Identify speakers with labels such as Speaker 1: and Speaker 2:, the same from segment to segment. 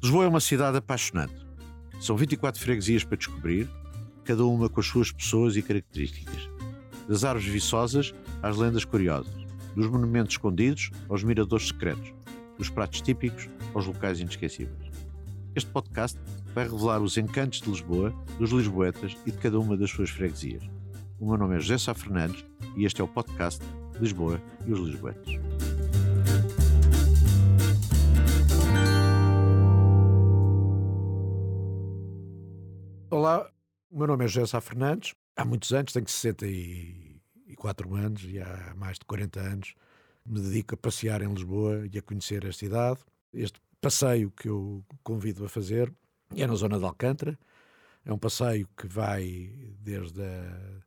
Speaker 1: Lisboa é uma cidade apaixonante. São 24 freguesias para descobrir, cada uma com as suas pessoas e características. Das árvores viçosas às lendas curiosas, dos monumentos escondidos aos miradores secretos, dos pratos típicos aos locais inesquecíveis. Este podcast vai revelar os encantos de Lisboa, dos lisboetas e de cada uma das suas freguesias. O meu nome é José Sá Fernandes e este é o podcast Lisboa e os Lisboetas. Olá, o meu nome é José Sá Fernandes. Há muitos anos, tenho 64 anos e há mais de 40 anos me dedico a passear em Lisboa e a conhecer a cidade. Este passeio que eu convido a fazer é na zona de Alcântara. É um passeio que vai desde a,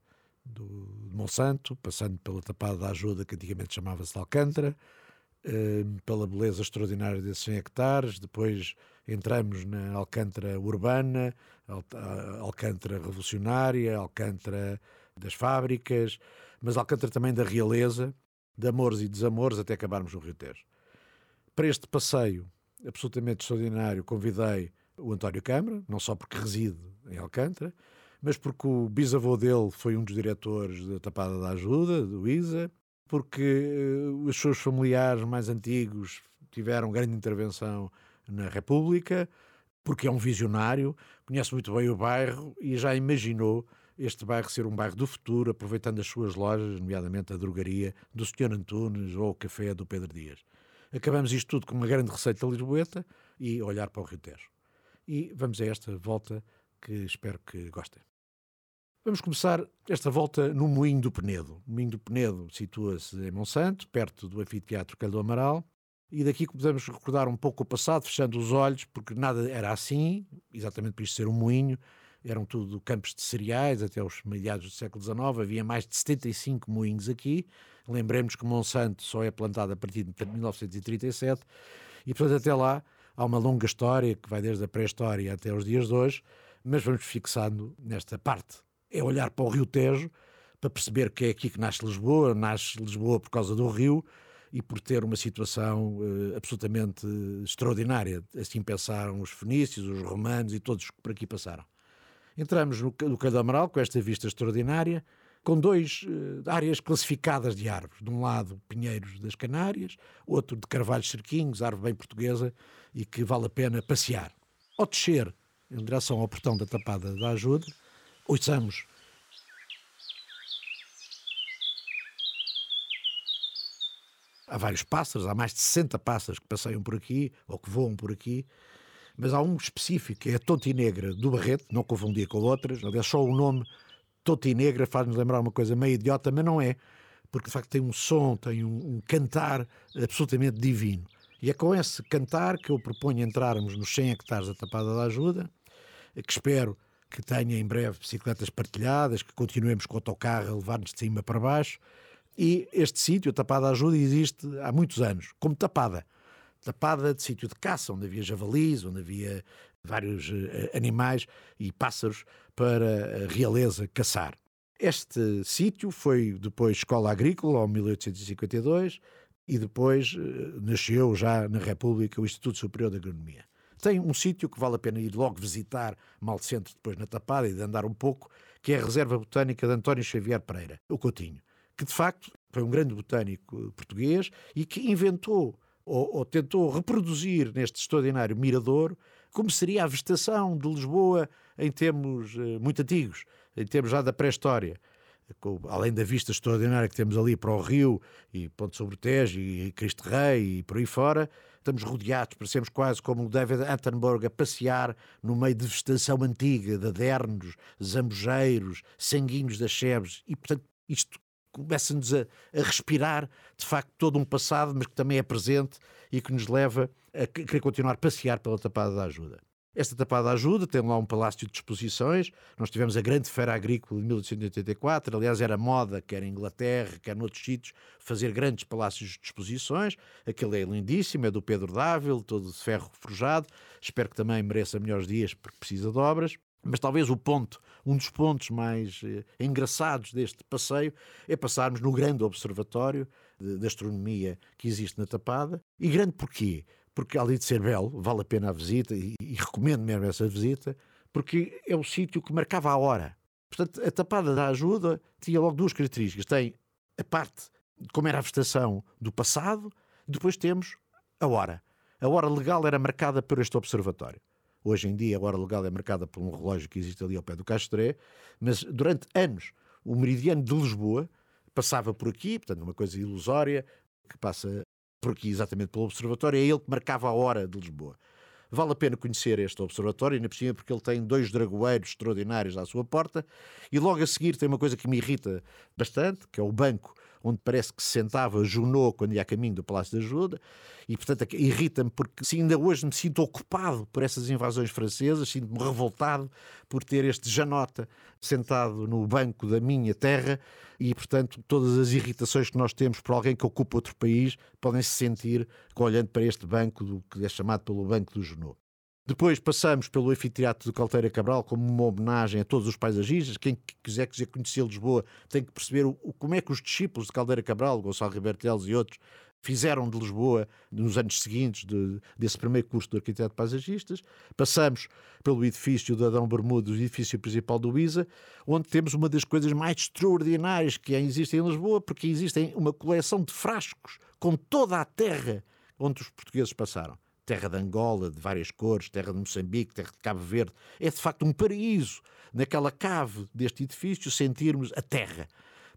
Speaker 1: do Monsanto, passando pela Tapada da Ajuda, que antigamente chamava-se de Alcântara, pela beleza extraordinária desses 100 hectares, depois entramos na Alcântara urbana, Alcântara revolucionária, Alcântara das fábricas, mas Alcântara também da realeza, de amores e desamores, até acabarmos no Rio Tejo. Para este passeio absolutamente extraordinário, convidei o António Câmara, não só porque reside em Alcântara, mas porque o bisavô dele foi um dos diretores da Tapada da Ajuda, do ISA, porque uh, os seus familiares mais antigos tiveram grande intervenção na República, porque é um visionário, conhece muito bem o bairro e já imaginou este bairro ser um bairro do futuro, aproveitando as suas lojas, nomeadamente a drogaria do Sr. Antunes ou o café do Pedro Dias. Acabamos isto tudo com uma grande receita lisboeta e olhar para o Rio Tejo. E vamos a esta volta que espero que gostem. Vamos começar esta volta no Moinho do Penedo. O Moinho do Penedo situa-se em Monsanto, perto do Anfiteatro Caldo Amaral, e daqui podemos recordar um pouco o passado, fechando os olhos, porque nada era assim, exatamente por isto ser um moinho, eram tudo campos de cereais até os meados do século XIX, havia mais de 75 moinhos aqui. Lembremos que Monsanto só é plantado a partir de 1937, e portanto até lá há uma longa história que vai desde a pré-história até os dias de hoje, mas vamos fixando nesta parte é olhar para o Rio Tejo para perceber que é aqui que nasce Lisboa, nasce Lisboa por causa do rio e por ter uma situação uh, absolutamente extraordinária. Assim pensaram os fenícios, os romanos e todos que por aqui passaram. Entramos no, no Calho Amaral com esta vista extraordinária, com dois uh, áreas classificadas de árvores. De um lado, pinheiros das Canárias, outro de carvalhos cerquinhos, árvore bem portuguesa e que vale a pena passear. Ao descer em direção ao portão da Tapada da Ajuda, Ouçamos. Há vários pássaros, há mais de 60 pássaros que passeiam por aqui ou que voam por aqui, mas há um específico, que é a Tontinegra do Barreto, não confundia com outras, aliás, só o nome Tontinegra faz-nos lembrar uma coisa meio idiota, mas não é, porque de facto tem um som, tem um, um cantar absolutamente divino. E é com esse cantar que eu proponho entrarmos nos 100 hectares da Tapada da Ajuda, que espero que tenha em breve bicicletas partilhadas, que continuemos com o autocarro a levar-nos de cima para baixo. E este sítio, Tapada Ajuda, existe há muitos anos, como Tapada. Tapada de sítio de caça, onde havia javalis, onde havia vários uh, animais e pássaros para a realeza caçar. Este sítio foi depois escola agrícola, em 1852, e depois uh, nasceu já na República o Instituto Superior de Agronomia. Tem um sítio que vale a pena ir logo visitar, mal centro depois na Tapada e de andar um pouco, que é a Reserva Botânica de António Xavier Pereira, o Coutinho, que de facto foi um grande botânico português e que inventou ou, ou tentou reproduzir neste extraordinário mirador como seria a vegetação de Lisboa em termos uh, muito antigos, em termos já da pré-história além da vista extraordinária que temos ali para o Rio e Ponte sobre Tejo e Cristo Rei e por aí fora, estamos rodeados, parecemos quase como o David Attenborough a passear no meio de vegetação antiga, de adernos, zambujeiros, sanguinhos das Chebes e, portanto, isto começa-nos a, a, respirar, de facto, todo um passado, mas que também é presente e que nos leva a querer continuar a passear pela Tapada da Ajuda. Esta tapada ajuda, tem lá um palácio de exposições. Nós tivemos a grande feira agrícola de 1884. Aliás, era moda, quer em Inglaterra, quer noutros sítios, fazer grandes palácios de exposições. Aquele é lindíssimo, é do Pedro Dávila, todo de ferro forjado. Espero que também mereça melhores dias, porque precisa de obras. Mas talvez o ponto, um dos pontos mais eh, engraçados deste passeio é passarmos no grande observatório de, de astronomia que existe na Tapada. E grande porquê? Porque além de ser belo, vale a pena a visita e, e recomendo mesmo essa visita, porque é o sítio que marcava a hora. Portanto, a tapada da ajuda tinha logo duas características. Tem a parte, como era a vegetação do passado, depois temos a hora. A hora legal era marcada por este observatório. Hoje em dia, a hora legal é marcada por um relógio que existe ali ao pé do Castré, mas durante anos, o meridiano de Lisboa passava por aqui, portanto, uma coisa ilusória, que passa por aqui exatamente pelo observatório, é ele que marcava a hora de Lisboa. Vale a pena conhecer este observatório, ainda por cima porque ele tem dois dragoeiros extraordinários à sua porta, e logo a seguir tem uma coisa que me irrita bastante, que é o banco onde parece que se sentava Junot quando ia a caminho do Palácio da Ajuda, e portanto irrita-me porque se ainda hoje me sinto ocupado por essas invasões francesas, sinto-me revoltado por ter este Janota sentado no banco da minha terra e portanto todas as irritações que nós temos por alguém que ocupa outro país podem se sentir olhando para este banco do que é chamado pelo Banco do Junot. Depois passamos pelo anfiteatro de Calteira Cabral como uma homenagem a todos os paisagistas. Quem quiser, quiser conhecer Lisboa tem que perceber o, como é que os discípulos de Caldeira Cabral, Gonçalo Ribeiro Teles e outros, fizeram de Lisboa nos anos seguintes de, desse primeiro curso de arquiteto paisagistas. Passamos pelo edifício do Adão Bermudo, o edifício principal do ISA, onde temos uma das coisas mais extraordinárias que existem em Lisboa, porque existem uma coleção de frascos com toda a terra onde os portugueses passaram terra de Angola, de várias cores, terra de Moçambique, terra de Cabo Verde. É de facto um paraíso naquela cave deste edifício sentirmos a terra.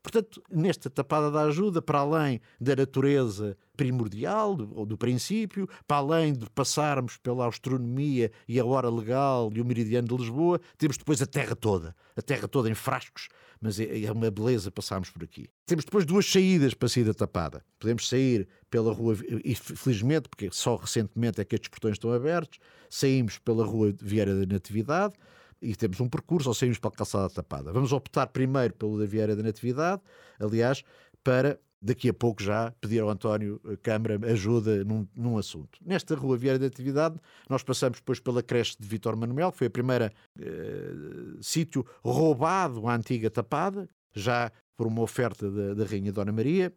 Speaker 1: Portanto, nesta tapada da ajuda, para além da natureza primordial, ou do princípio, para além de passarmos pela astronomia e a hora legal e o meridiano de Lisboa, temos depois a terra toda. A terra toda em frascos, mas é, é uma beleza passarmos por aqui. Temos depois duas saídas para sair da tapada. Podemos sair pela rua, e felizmente, porque só recentemente é que estes portões estão abertos, saímos pela rua Vieira da Natividade, e temos um percurso ou saímos para a calçada tapada. Vamos optar primeiro pelo da Vieira da Natividade, aliás, para daqui a pouco já pedir ao António Câmara ajuda num, num, assunto. Nesta rua Vieira da Atividade, nós passamos depois pela creche de Vitor Manuel, que foi a primeira eh, sítio roubado à antiga tapada, já por uma oferta da, da Rainha Dona Maria.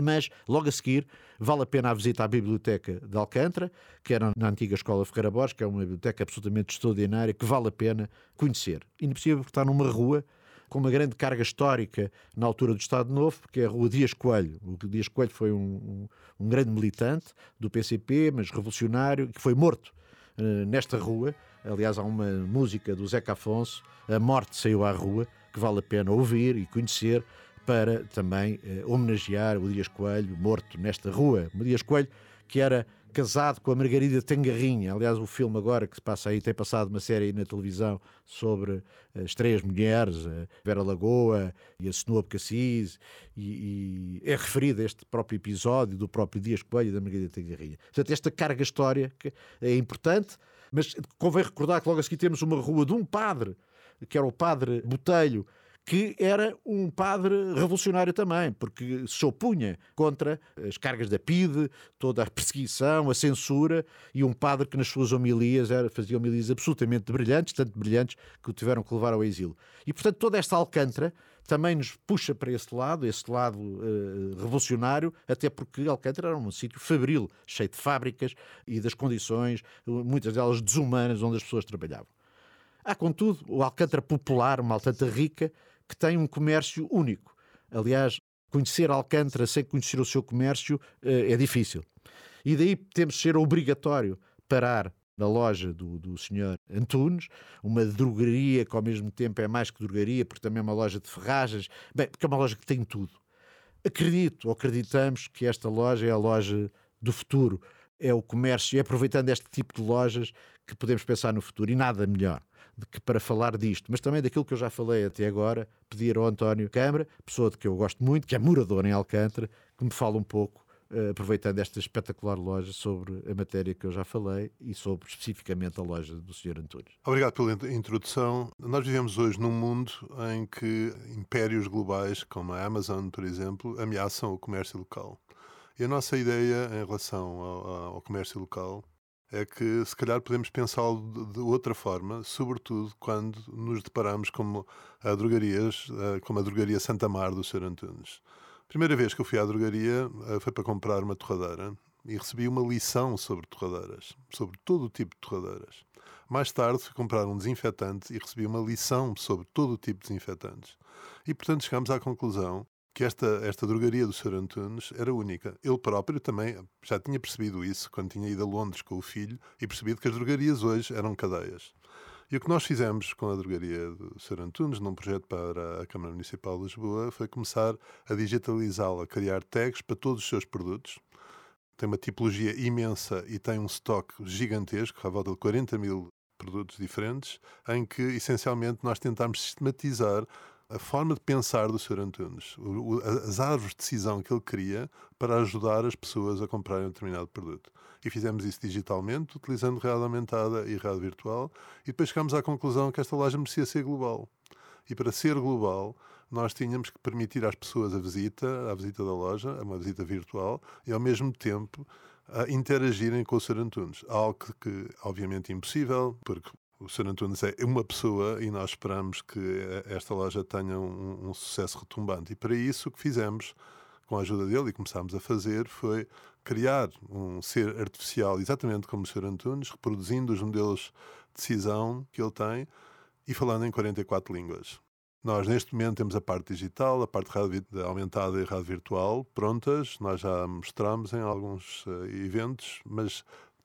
Speaker 1: Mas, logo a seguir, vale a pena a visita à Biblioteca de Alcântara, que era na antiga Escola Ferreira Borges, que é uma biblioteca absolutamente extraordinária, que vale a pena conhecer. Precisa porque está numa rua com uma grande carga histórica na altura do Estado Novo, porque é a Rua Dias Coelho. O Dias Coelho foi um, um, grande militante do PCP, mas revolucionário, que foi morto uh, nesta rua. Aliás, há uma música do Zeca Afonso, A Morte Saiu à Rua, que vale a pena ouvir e conhecer, para também eh, homenagear o Dias Coelho, morto nesta rua. O Dias Coelho, que era casado com a Margarida Tangarrinha. Aliás, o filme agora que se passa aí tem passado uma série na televisão sobre as três mulheres, a Vera Lagoa e a Snoop Cassis, e, e, é referido a este próprio episódio do próprio Dias Coelho e da Margarida Tangarrinha. Portanto, esta carga histórica é importante, mas convém recordar que logo a seguir temos uma rua de um padre, que era o padre Botelho, que era um padre revolucionário também, porque se opunha contra as cargas da PIDE, toda a perseguição, a censura, e um padre que nas suas homilias era, fazia homilias absolutamente brilhantes, tanto brilhantes que o tiveram que levar ao exílio. E, portanto, toda esta alcântara também nos puxa para esse lado, esse lado uh, revolucionário, até porque Alcântara era um sítio fabril, cheio de fábricas e das condições, muitas delas desumanas, onde as pessoas trabalhavam. Há, contudo, o Alcântara popular, uma Alcântara rica, que tem um comércio único. Aliás, conhecer Alcântara sem conhecer o seu comércio eh, é difícil. E daí temos de ser obrigatório parar na loja do, do senhor Antunes, uma drogaria que ao mesmo tempo é mais que drogaria, porque também é uma loja de ferragens, bem, porque é uma loja que tem tudo. Acredito, ou acreditamos que esta loja é a loja do futuro, é o comércio, e é aproveitando este tipo de lojas que podemos pensar no futuro, e nada melhor de que para falar disto, mas também daquilo que eu já falei até agora, pedir ao António Câmara, pessoa de que eu gosto muito, que é morador em Alcântara, que me fale um pouco, uh, aproveitando esta espetacular loja, sobre a matéria que eu já falei e sobre especificamente a loja do Sr. Antunes.
Speaker 2: Obrigado pela introdução. Nós vivemos hoje num mundo em que impérios globais, como a Amazon, por exemplo, ameaçam o comércio local. E a nossa ideia em relação ao, ao comércio local é que se calhar podemos pensá-lo de, outra forma, sobretudo quando nos deparamos com a drogarias, eh, como a drogaria Santa Mar do Sr. Antunes. Primeira vez que eu fui à drogaria eh, foi para comprar uma torradeira, e recebi uma lição sobre torradeiras, sobre todo o tipo de torradeiras. Mais tarde fui comprar um desinfetante e recebi uma lição sobre todo o tipo de desinfetantes. E portanto chegamos à conclusão que esta, esta drogaria do Sr. Antunes era única. Ele próprio também já tinha percebido isso quando tinha ido a Londres com o filho e percebido que as drogarias hoje eram cadeias. E o que nós fizemos com a drogaria do Sr. Antunes, num projeto para a Câmara Municipal de Lisboa, foi começar a digitalizá-la, criar tags para todos os seus produtos. Tem uma tipologia imensa e tem um estoque gigantesco, à volta de 40 mil produtos diferentes, em que essencialmente nós tentámos sistematizar a forma de pensar do Sr. Antunes, as árvores de decisão que ele queria para ajudar as pessoas a comprarem um determinado produto. E fizemos isso digitalmente, utilizando realidade aumentada e realidade virtual, e depois chegámos à conclusão que esta loja merecia ser global. E para ser global, nós tínhamos que permitir às pessoas a visita, a visita da loja, uma visita virtual, e ao mesmo tempo a interagirem com o Sr. Antunes. Algo que, obviamente, é impossível, porque o Sr. Antunes é uma pessoa e nós esperamos que esta loja tenha um, um, sucesso retumbante. E para isso o que fizemos, com a ajuda dele e começámos a fazer, foi criar um ser artificial, exatamente como o Sr. Antunes, reproduzindo os modelos de decisão que ele tem e falando em 44 línguas. Nós, neste momento, temos a parte digital, a parte aumentada e rádio virtual prontas. Nós já mostramos em alguns uh, eventos, mas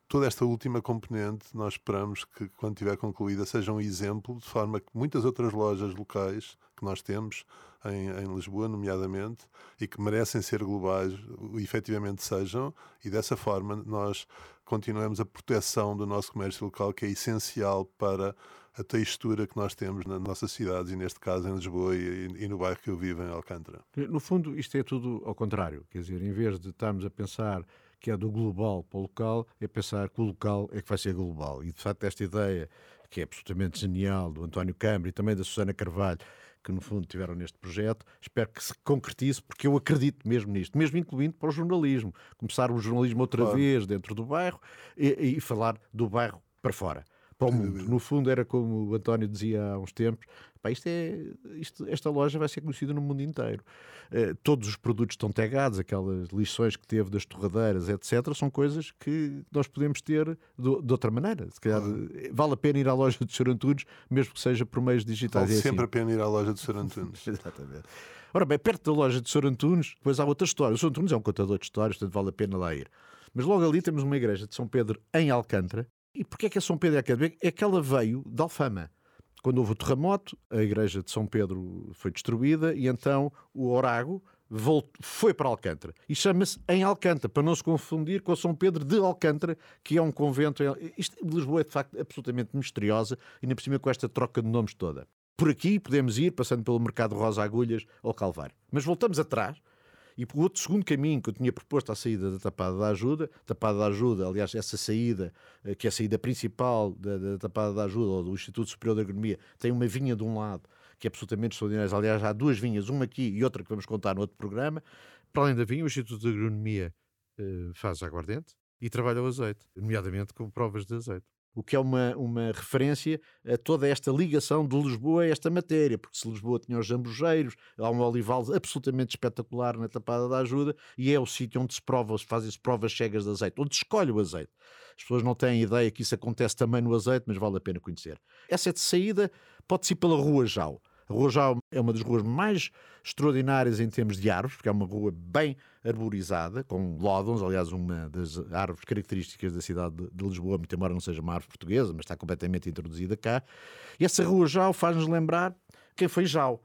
Speaker 2: toda esta última componente nós esperamos que, quando estiver concluída, seja um exemplo, de forma que muitas outras lojas locais que nós temos em, em Lisboa, nomeadamente, e que merecem ser globais, efetivamente sejam, e dessa forma nós continuemos a proteção do nosso comércio local, que é essencial para a textura que nós temos nas nossas cidades, e neste caso em Lisboa e, e, no bairro que eu vivo, em Alcântara.
Speaker 1: No fundo, isto é tudo ao contrário, quer dizer, em vez de estarmos a pensar que é do global para o local, é pensar que o local é que vai ser global. E de facto, esta ideia, que é absolutamente genial, do António Câmara e também da Susana Carvalho, que no fundo tiveram neste projeto, espero que se concretize, porque eu acredito mesmo nisto, mesmo incluindo para o jornalismo. Começar o jornalismo outra claro. vez dentro do bairro e, e falar do bairro para fora para o mundo. No fundo, era como o António dizia há uns tempos: pá, isto é, isto, esta loja vai ser conhecida no mundo inteiro. Uh, todos os produtos estão tagados, aquelas lições que teve das torradeiras, etc., são coisas que nós podemos ter de, de outra maneira. Se calhar ah. vale a pena ir à loja do Sr. Antunes, mesmo que seja por meios digitais.
Speaker 2: Vale é sempre assim. a pena ir à loja do Sr. Antunes.
Speaker 1: Exatamente. Ora bem, perto da loja do Sr. Antunes, depois há outra história. O Sr. Antunes é um contador de histórias, portanto vale a pena lá ir. Mas logo ali temos uma igreja de São Pedro em Alcântara, e porquê é que é São Pedro Académico? É que ela veio de Alfama. Quando houve o terremoto, a igreja de São Pedro foi destruída e então o Orago voltou, foi para Alcântara. E chama-se em Alcântara, para não se confundir com São Pedro de Alcântara, que é um convento. Isto de Lisboa é de facto absolutamente misteriosa e ainda por cima com esta troca de nomes toda. Por aqui podemos ir, passando pelo Mercado Rosa Agulhas ou Calvário. Mas voltamos atrás e por outro segundo caminho que eu tinha proposto à saída da Tapada da Ajuda, Tapada da Ajuda, aliás, essa saída, eh, que é a saída principal da, da Tapada da Ajuda, ou do Instituto Superior de Agronomia, tem uma vinha de um lado, que é absolutamente extraordinária. Aliás, há duas vinhas, uma aqui e outra que vamos contar no outro programa. Para além da vinha, o Instituto de Agronomia eh, faz aguardente e trabalha o azeite, nomeadamente com provas de azeite o que é uma, uma referência a toda esta ligação de Lisboa a esta matéria, porque se Lisboa tinha os jambojeiros, há um olival absolutamente espetacular na Tapada da Ajuda e é o sítio onde se prova, se fazem-se provas cegas de azeite, onde se escolhe o azeite. As pessoas não têm ideia que isso acontece também no azeite, mas vale a pena conhecer. Essa de saída pode-se ir pela Rua Jau. A Rua Jau é uma das ruas mais extraordinárias em termos de árvores, porque é uma rua bem arborizada, com lódons, aliás, uma das árvores características da cidade de Lisboa, muito embora não seja uma árvore portuguesa, mas está completamente introduzida cá. E essa Rua Jau faz-nos lembrar quem foi Jau.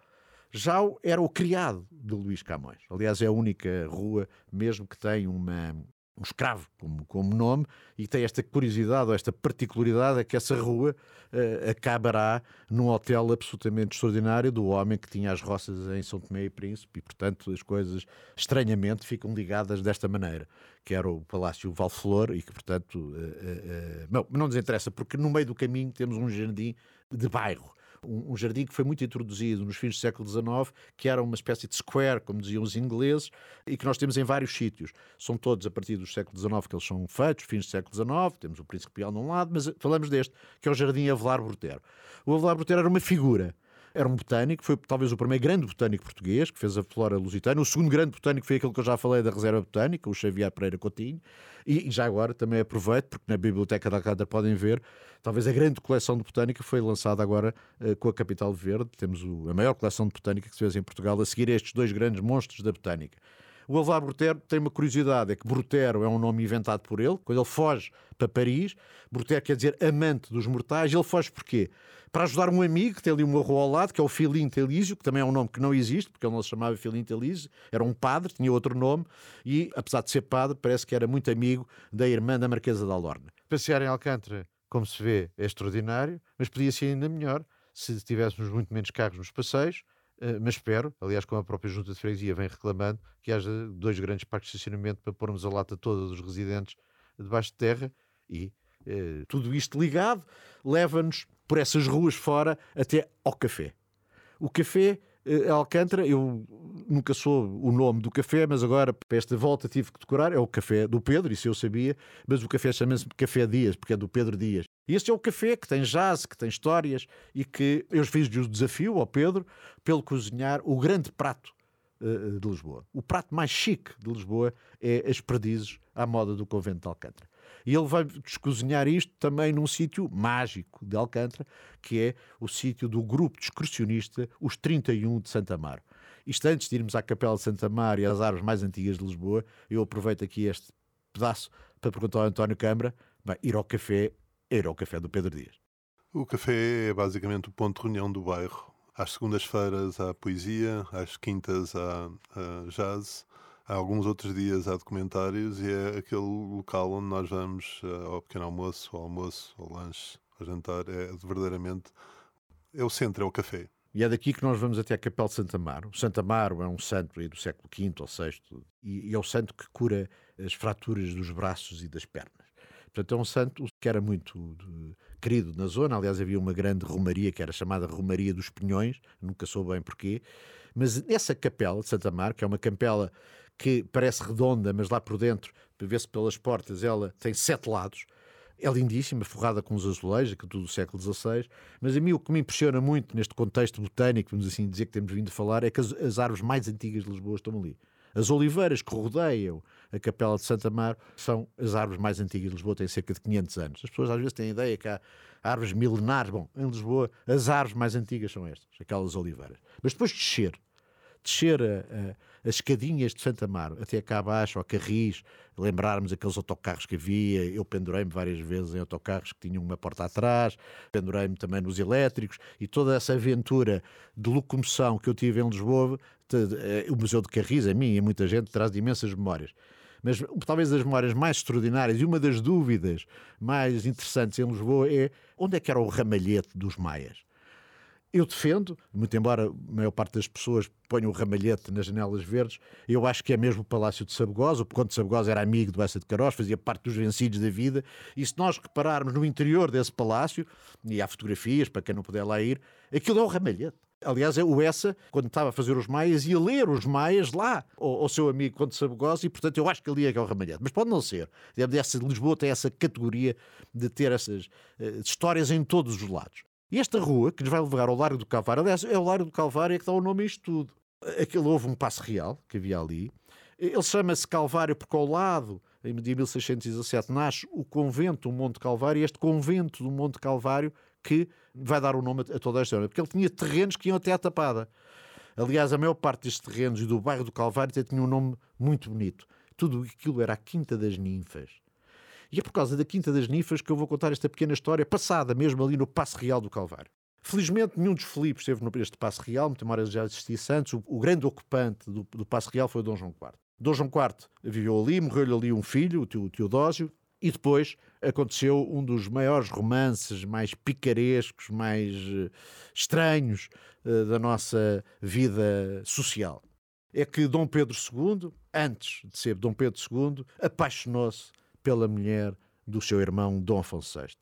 Speaker 1: Jau era o criado de Luís Camões. Aliás, é a única rua mesmo que tem uma, um escravo como, como nome e tem esta curiosidade ou esta particularidade é que essa rua uh, acabará num hotel absolutamente extraordinário do homem que tinha as roças em São Tomé e Príncipe e portanto as coisas estranhamente ficam ligadas desta maneira que era o Palácio Valflor e que portanto uh, uh, não, não nos interessa porque no meio do caminho temos um jardim de bairro um, um, jardim que foi muito introduzido nos fins do século XIX, que era uma espécie de square, como diziam os ingleses, e que nós temos em vários sítios. São todos a partir do século XIX que eles são feitos, fins do século XIX, temos o Príncipe Real num lado, mas falamos deste, que é o Jardim Avelar Brotero. O Avelar Brotero era uma figura era um botânico, foi talvez o primeiro grande botânico português que fez a flora lusitana. O segundo grande botânico foi aquele que eu já falei da Reserva Botânica, o Xavier Pereira Coutinho. E, e já agora também aproveito, porque na Biblioteca da Alcântara podem ver, talvez a grande coleção de botânica foi lançada agora uh, com a Capital Verde. Temos o, a maior coleção de botânica que se fez em Portugal, a seguir estes dois grandes monstros da botânica. O Alvar Brutero tem uma curiosidade, é que Brutero é um nome inventado por ele, quando ele foge para Paris, Brutero quer dizer amante dos mortais, ele foge porquê? Para ajudar um amigo que tem ali uma rua ao lado, que é o Filinto Elísio, que também é um nome que não existe, porque ele não se chamava Filinto Elísio, era um padre, tinha outro nome, e apesar de ser padre, parece que era muito amigo da irmã da Marquesa da Alorna. Passear em Alcântara, como se vê, é extraordinário, mas podia ser ainda melhor se tivéssemos muito menos carros nos passeios, eh, mas espero, aliás, como a própria Junta de Freguesia vem reclamando, que haja dois grandes parques de estacionamento para pormos a lata toda dos residentes debaixo de terra e eh, tudo isto ligado leva-nos por essas ruas fora até ao café. O café uh, Alcântara, eu nunca soube o nome do café, mas agora para esta volta tive que decorar, é o café do Pedro, isso eu sabia, mas o café chama-se Café Dias, porque é do Pedro Dias. Este é o café que tem jazz, que tem histórias e que eu fiz-lhe o desafio ao Pedro pelo cozinhar o grande prato uh, de Lisboa. O prato mais chique de Lisboa é as perdizes à moda do convento de Alcântara. E ele vai descozinhar isto também num sítio mágico de Alcântara, que é o sítio do grupo de excursionista Os 31 de Santa Amaro. Isto antes de irmos à Capela de Santa Amaro e às árvores mais antigas de Lisboa, eu aproveito aqui este pedaço para perguntar ao António Câmara, bem, ir ao café, ir ao café do Pedro Dias.
Speaker 2: O café é basicamente o ponto de reunião do bairro. Às segundas-feiras há poesia, às quintas há, há jazz, há alguns outros dias há documentários e é aquele local onde nós vamos uh, ao pequeno almoço, ao almoço, ao lanche, ao jantar. É verdadeiramente é o centro, é o café.
Speaker 1: E é daqui que nós vamos até a Capela de Santa Amaro. Santa Amaro é um santo do século V ou VI e, é o santo que cura as fraturas dos braços e das pernas. Portanto, é um santo que era muito querido na zona. Aliás, havia uma grande romaria que era chamada Romaria dos Pinhões, nunca soube bem porquê. Mas nessa capela de Santa Amaro, que é uma capela que parece redonda, mas lá por dentro, ver-se pelas portas, ela tem sete lados. É lindíssima, forrada com os azulejos, que tudo do século XVI. Mas a mim o que me impressiona muito neste contexto botânico, vamos assim dizer que temos vindo a falar, é que as, as árvores mais antigas de Lisboa estão ali. As oliveiras que rodeiam a Capela de Santa Mar são as árvores mais antigas de Lisboa, têm cerca de 500 anos. As pessoas às vezes têm a ideia que há árvores milenares. Bom, em Lisboa, as árvores mais antigas são estas, aquelas oliveiras. Mas depois de descer, descer a, a, as escadinhas de Santa Amaro até cá abaixo, ao Carris, lembrarmos aqueles autocarros que havia. Eu pendurei-me várias vezes em autocarros que tinham uma porta atrás, pendurei-me também nos elétricos e toda essa aventura de locomoção que eu tive em Lisboa, eh, o Museu de Carris, a mim e a muita gente, traz de imensas memórias mas talvez das memórias mais extraordinárias e uma das dúvidas mais interessantes em Lisboa é onde é que era o ramalhete dos maias? Eu defendo, muito embora a maior parte das pessoas ponham o ramalhete nas janelas verdes, eu acho que é mesmo o Palácio de Sabugosa. O Conde de Sabugosa era amigo do Bessa de Carós, fazia parte dos vencidos da vida. E se nós repararmos no interior desse palácio, e há fotografias para quem não puder lá ir, aquilo é o ramalhete. Aliás, é o Essa, quando estava a fazer os Maias, ia ler os Maias lá ao, seu amigo Conde de Sabugosa, e portanto eu acho que ali é que é o ramalhete. Mas pode não ser. Essa, Lisboa tem essa categoria de ter essas uh, histórias em todos os lados. E esta rua, que nos vai levar ao Largo do Calvário, aliás, é o Largo do Calvário é que dá o nome a isto tudo. Aquele houve um passo real que havia ali. Ele chama-se Calvário porque ao lado, em 1617, nasce o convento do Monte Calvário, e este convento do Monte Calvário que vai dar o nome a toda esta zona, porque ele tinha terrenos que iam até à Tapada. Aliás, a maior parte destes terrenos e do bairro do Calvário tinha um nome muito bonito. Tudo aquilo era a Quinta das Ninfas. E é por causa da Quinta das Ninfas que eu vou contar esta pequena história, passada mesmo ali no Passo Real do Calvário. Felizmente, nenhum dos Filipes esteve neste Passo Real, muito embora já existisse antes. O, o grande ocupante do, do Passo Real foi Dom João IV. Dom João IV viveu ali, morreu-lhe ali um filho, o Teodósio, e depois aconteceu um dos maiores romances, mais picarescos, mais uh, estranhos uh, da nossa vida social. É que Dom Pedro II, antes de ser Dom Pedro II, apaixonou-se pela mulher do seu irmão Dom Afonso VI.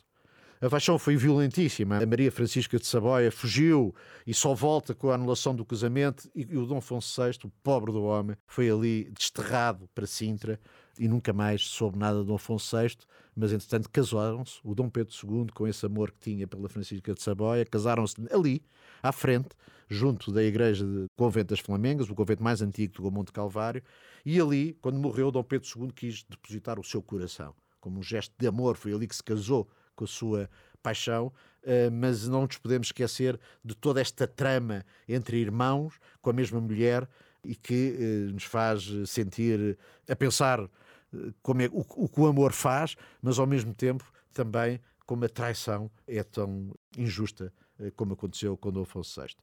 Speaker 1: A paixão foi violentíssima. A Maria Francisca de Saboia fugiu e só volta com a anulação do casamento. E o Dom Afonso VI, o pobre do homem, foi ali desterrado para Sintra. e nunca mais soube nada de Dom Afonso VI, mas entretanto casaram-se, o Dom Pedro II, com esse amor que tinha pela Francisca de Saboia, casaram-se ali, à frente, junto da igreja de Convento das Flamengas, o convento mais antigo do Monte Calvário, e ali, quando morreu, Dom Pedro II quis depositar o seu coração, como um gesto de amor, foi ali que se casou com a sua paixão, eh, mas não nos podemos esquecer de toda esta trama entre irmãos, com a mesma mulher, e que eh, nos faz sentir, a pensar eh, como é, o, o que o amor faz, mas ao mesmo tempo também como a traição é tão injusta como aconteceu com Dom Afonso VI.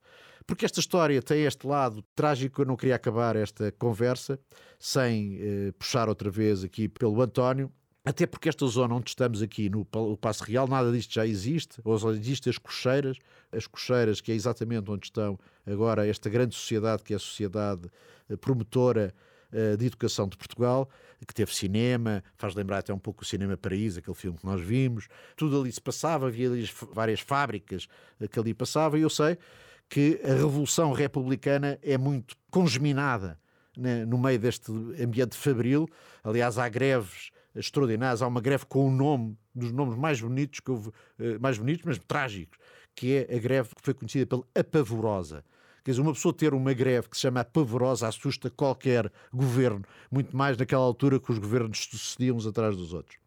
Speaker 1: Porque esta história tem este lado trágico, eu não queria acabar esta conversa sem eh, puxar outra vez aqui pelo António, até porque esta zona onde estamos aqui, no Passo Real, nada disto já existe, ou só existem as cocheiras, as cocheiras que é exatamente onde estão agora esta grande sociedade, que é a Sociedade eh, Promotora eh, de Educação de Portugal, que teve cinema, faz lembrar até um pouco o Cinema Paraíso, aquele filme que nós vimos, tudo ali se passava, havia ali várias fábricas eh, que ali passavam, e eu sei que a Revolução Republicana é muito congeminada né, no meio deste ambiente fabril, aliás há greves extraordinárias. Há uma greve com um nome, dos nomes mais bonitos, que houve, eh, mais bonitos, mas trágicos, que é a greve que foi conhecida pela Apavorosa. Quer dizer, uma pessoa ter uma greve que se chama apavorosa assusta qualquer governo, muito mais naquela altura que os governos sucediam uns atrás dos outros.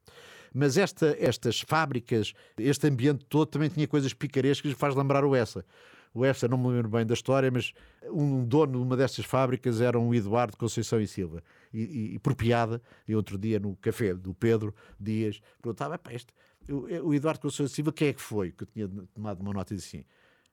Speaker 1: Mas esta, estas fábricas, este ambiente todo também tinha coisas picarescas que faz lembrar o Essa o EFSA, não me lembro bem da história, mas um dono de uma destas fábricas era um Eduardo Conceição e Silva. E, e, e por piada, e outro dia no café do Pedro Dias, perguntava: este, o, Eduardo Conceição e Silva, quem é que foi? Que eu tinha tomado uma nota e disse assim.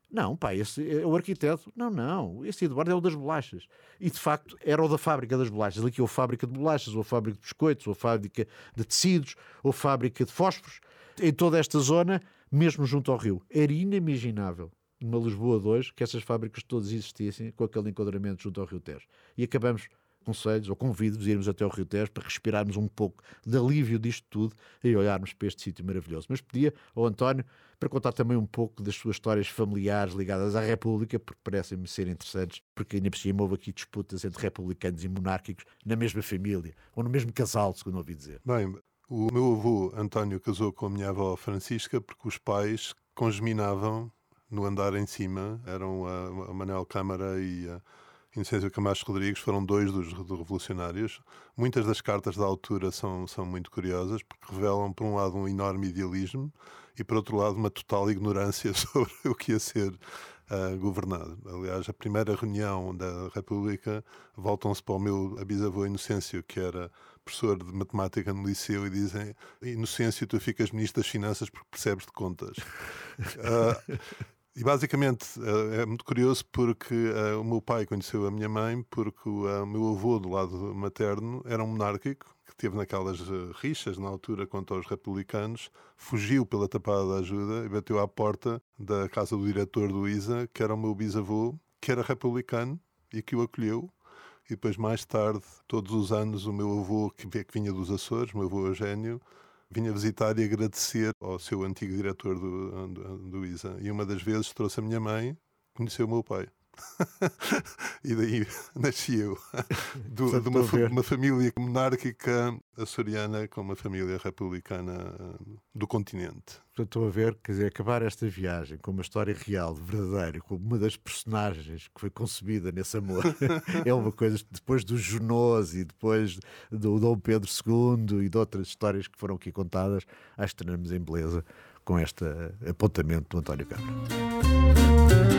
Speaker 1: Não, pá, esse é o arquiteto. Não, não, esse Eduardo é o das bolachas. E de facto era o da fábrica das bolachas. Ali que a fábrica de bolachas, ou a fábrica de biscoitos, ou a fábrica de tecidos, ou a fábrica de fósforos. Em toda esta zona, mesmo junto ao rio. Era inimaginável numa Lisboa 2 que essas fábricas todas existissem com aquele enquadramento junto ao Rio Tejo. E acabamos conselhos ou convido-vos a irmos até ao Rio Tejo para respirarmos um pouco de alívio disto tudo e olharmos para este sítio maravilhoso. Mas pedia ao António para contar também um pouco das suas histórias familiares ligadas à República, porque parecem-me ser interessantes, porque ainda por cima houve aqui disputas entre republicanos e monárquicos na mesma família, ou no mesmo casal, segundo ouvi dizer.
Speaker 2: Bem, o meu avô António casou com a minha avó Francisca porque os pais congeminavam no andar em cima eram a, Manel Câmara e a Inocêncio Camacho Rodrigues, foram dois dos revolucionários. Muitas das cartas da altura são, são muito curiosas, porque revelam, por um lado, um enorme idealismo e, por outro lado, uma total ignorância sobre o que ia ser uh, governado. Aliás, a primeira reunião da República voltam-se para o meu bisavô Inocêncio, que era professor de matemática no liceu, e dizem: Inocêncio, tu ficas ministro das Finanças porque percebes de contas. uh, E basicamente eh, é muito curioso porque uh, o meu pai conheceu a minha mãe porque o uh, meu avô do lado materno era um monárquico que teve naquelas rixas na altura contra os republicanos, fugiu pela tapada da ajuda e bateu à porta da casa do diretor do ISA, que era o meu bisavô, que era republicano e que o acolheu. E depois, mais tarde, todos os anos, o meu avô, que vinha dos Açores, o meu avô Eugênio, vinha visitar e agradecer ao seu antigo diretor do, do, do ISA. E uma das vezes trouxe a minha mãe, conheceu o meu pai. e daí nasci eu, do, de uma, uma, família monárquica açoriana com uma família republicana uh, do continente.
Speaker 1: Portanto, estou a ver, quer dizer, acabar esta viagem com uma história real, verdadeira, com uma das personagens que foi concebida nesse amor, é uma coisa, depois do Junós e depois do Dom Pedro II e de outras histórias que foram aqui contadas, acho que teremos em beleza com este apontamento do António Câmara.